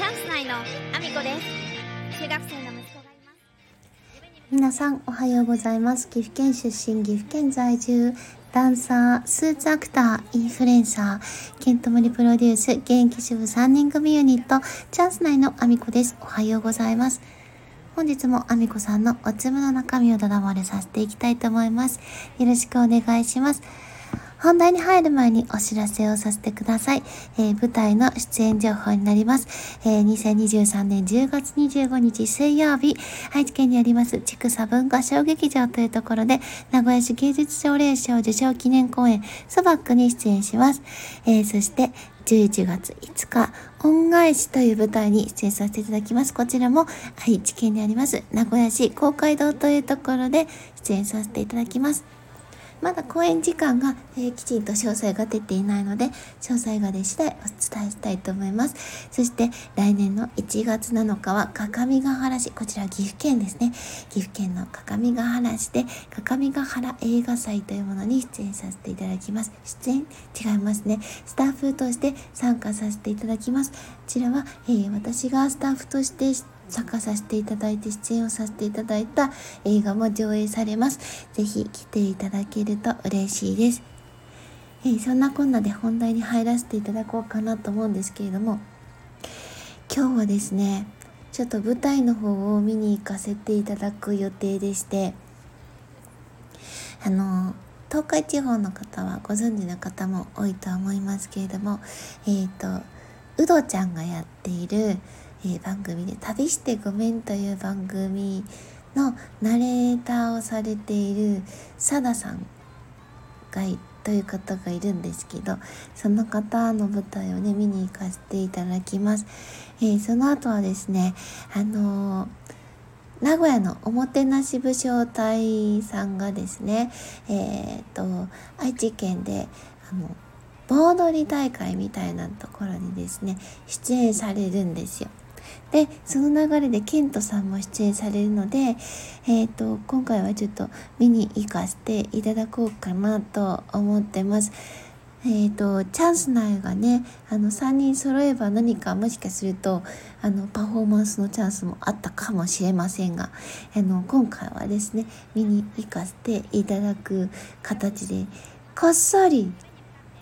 チャンス内のアミコです。中学生の息子がいます。皆さんおはようございます。岐阜県出身岐阜県在住ダンサースーツアクターインフルエンサーケントモリプロデュース現役主婦3人組ユニットチャンス内のアミコです。おはようございます。本日もアミコさんのおつむの中身をだだ漏れさせていきたいと思います。よろしくお願いします。本題に入る前にお知らせをさせてください。えー、舞台の出演情報になります。えー、2023年10月25日水曜日、愛知県にあります千草文化小劇場というところで、名古屋市芸術奨励賞受賞記念公演、ソバックに出演します。えー、そして、11月5日、恩返しという舞台に出演させていただきます。こちらも愛知県にあります名古屋市公会堂というところで出演させていただきます。まだ公演時間が、えー、きちんと詳細が出ていないので、詳細が出次第お伝えしたいと思います。そして来年の1月7日は各務原市、こちら岐阜県ですね。岐阜県の各務原市で各務原映画祭というものに出演させていただきます。出演違いますね。スタッフとして参加させていただきます。こちらは、えー、私がスタッフとして参加させていただいて出演をさせていただいた映画も上映されます。ぜひ来ていただけると嬉しいです。えー、そんなこんなで本題に入らせていただこうかなと思うんですけれども、今日はですね、ちょっと舞台の方を見に行かせていただく予定でして、あの、東海地方の方はご存知の方も多いとは思いますけれども、えっ、ー、と、うどちゃんがやっている、えー、番組で「旅してごめん」という番組のナレーターをされているサダさんがいという方がいるんですけどその方の舞台をね見に行かせていただきます。えー、その後はですねあのー名古屋のおもてなし武将隊さんがですね、えっ、と、愛知県で、あの、盆踊り大会みたいなところにですね、出演されるんですよ。でその流れでケントさんも出演されるので、えーと、今回はちょっと見に行かせていただこうかなと思ってます。えーと、チャンス内がねあの3人揃えば何かもしかするとあのパフォーマンスのチャンスもあったかもしれませんがあの今回はですね見に行かせていただく形でこっそり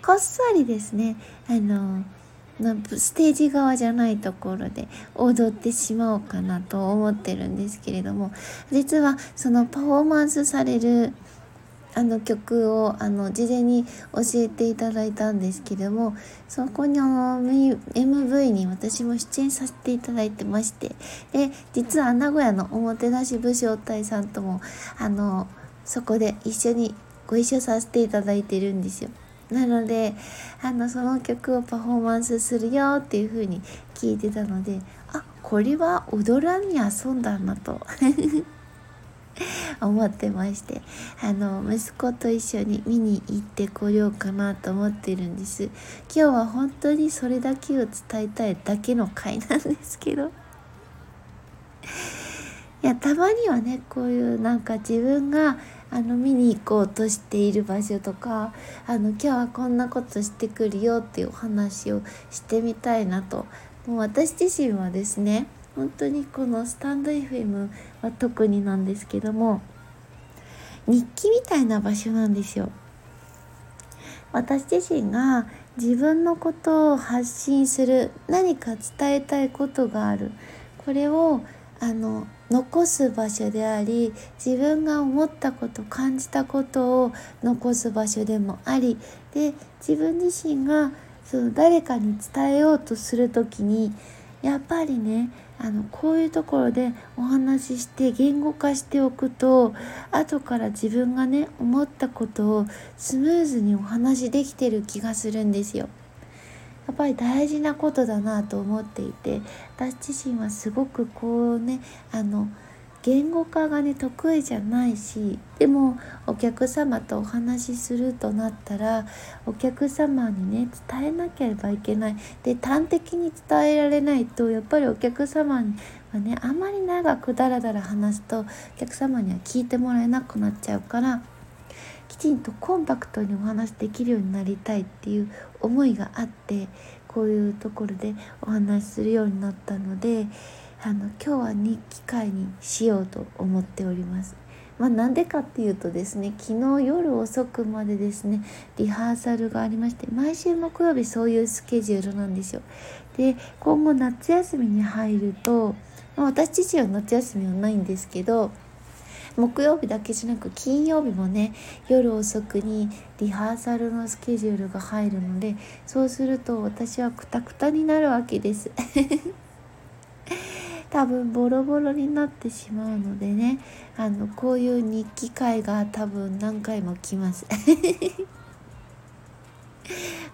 こっそりですねあのステージ側じゃないところで踊ってしまおうかなと思ってるんですけれども実はそのパフォーマンスされるあの曲をあの事前に教えていただいたんですけどもそこにあの MV に私も出演させていただいてましてで実は名古屋のおもてなし武将隊さんともあのそこで一緒にご一緒させていただいてるんですよ。なのであのその曲をパフォーマンスするよっていう風に聞いてたのであこれは踊らに遊んだなと 思ってましてあの息子と一緒に見に行ってこようかなと思ってるんです。今日は本当にそれだけを伝えたいだけの回なんですけど。いやたまにはねこういうなんか自分があの見に行こうとしている場所とかあの今日はこんなことしてくるよっていうお話をしてみたいなともう私自身はですね本当にこのスタンド FM は特になんですけども日記みたいな場所なんですよ。私自身が自分のことを発信する何か伝えたいことがあるこれをあの残す場所であり自分が思ったこと感じたことを残す場所でもありで自分自身がその誰かに伝えようとする時にやっぱりねあのこういうところでお話しして言語化しておくと後から自分がね思ったことをスムーズにお話できてる気がするんですよ。やっぱり大事なことだなと思っていて私自身はすごくこうねあの言語化がね得意じゃないしでもお客様とお話しするとなったらお客様にね伝えなければいけない。で端的に伝えられないとやっぱりお客様はねあまり長くダラダラ話すとお客様には聞いてもらえなくなっちゃうからちんとコンパクトにお話できるようになりたいっていう思いがあってこういうところでお話しするようになったのであの今日は日記会にしようと思っております。まあ、なんでかっていうとですね昨日夜遅くまでですねリハーサルがありまして毎週木曜日そういうスケジュールなんですよ。で今後夏休みに入ると、まあ、私自身は夏休みはないんですけど木曜日だけじゃなく金曜日もね夜遅くにリハーサルのスケジュールが入るのでそうすると私はクタクタになるわけです。多分ボロボロになってしまうのでねあのこういう日記会が多分何回も来ます。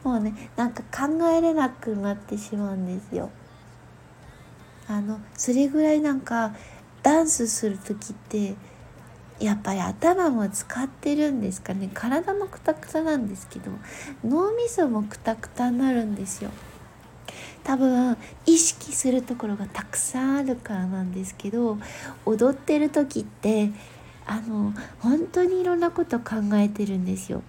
もうねなんか考えれなくなってしまうんですよ。あのそれぐらいなんかダンスする時ってやっぱり頭も使ってるんですかね。体もクタクタなんですけど脳みそもクタクタになるんですよ。多分意識するところがたくさんあるからなんですけど踊ってる時ってあの本当にいろんなこと考えてるんですよ。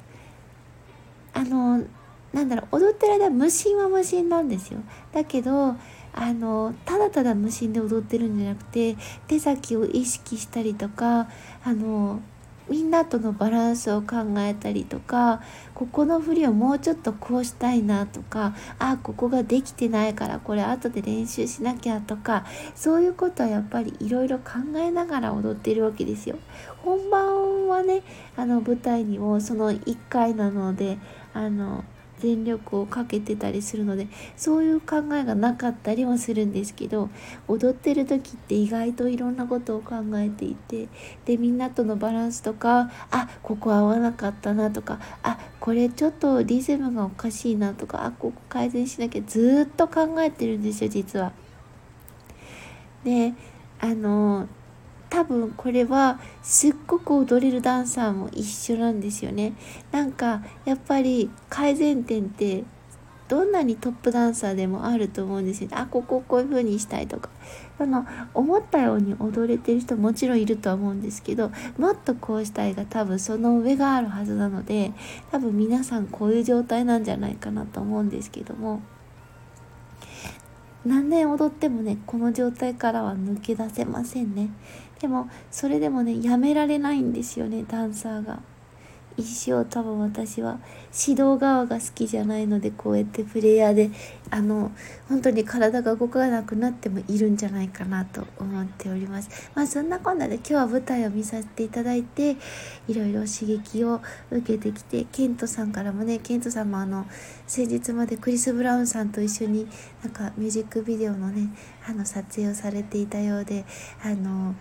あのなんだろう踊ってる間無心は無心なんですよ。だけどあのただただ無心で踊ってるんじゃなくて手先を意識したりとかあのみんなとのバランスを考えたりとかここの振りをもうちょっとこうしたいなとかあここができてないからこれ後で練習しなきゃとかそういうことはやっぱりいろいろ考えながら踊ってるわけですよ。本番はねあの舞台にもその1回なのであの全力をかけてたりするのでそういう考えがなかったりもするんですけど踊ってる時って意外といろんなことを考えていてでみんなとのバランスとかあここ合わなかったなとかあこれちょっとリズムがおかしいなとかあここ改善しなきゃずっと考えてるんですよ実は。であの多分これはすっごく踊れるダンサーも一緒なんですよね。なんかやっぱり改善点ってどんなにトップダンサーでもあると思うんですよね。あこここういう風にしたいとか。あの思ったように踊れてる人もちろんいるとは思うんですけどもっとこうしたいが多分その上があるはずなので多分皆さんこういう状態なんじゃないかなと思うんですけども。何年踊ってもねこの状態からは抜け出せませんねでもそれでもねやめられないんですよねダンサーが。一生多分私は指導側が好きじゃないのでこうやってプレイヤーであの本当に体が動かなくなってもいるんじゃないかなと思っております。まあそんなこんなで今日は舞台を見させていただいていろいろ刺激を受けてきてケントさんからもねケントさんもあの先日までクリス・ブラウンさんと一緒になんかミュージックビデオのねあの撮影をされていたようであの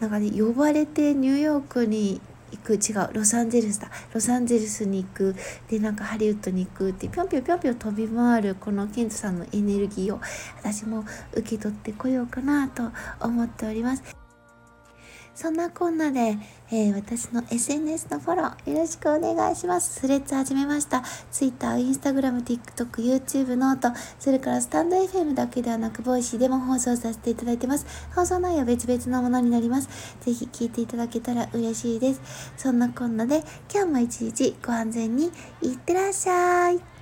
なんかね呼ばれてニューヨークに行く違うロサンゼルスだロサンゼルスに行くでなんかハリウッドに行くってぴょんぴょんぴょんぴょん飛び回るこのケントさんのエネルギーを私も受け取ってこようかなと思っております。そんなこんなで、えー、私の SNS のフォローよろしくお願いします。スレッズ始めました。Twitter、Instagram、TikTok、YouTube、 note、それからスタンド FM だけではなく、 Voicy でも放送させていただいてます。放送内容は別々のものになります。ぜひ聞いていただけたら嬉しいです。そんなこんなで、今日も一日ご安全にいってらっしゃい。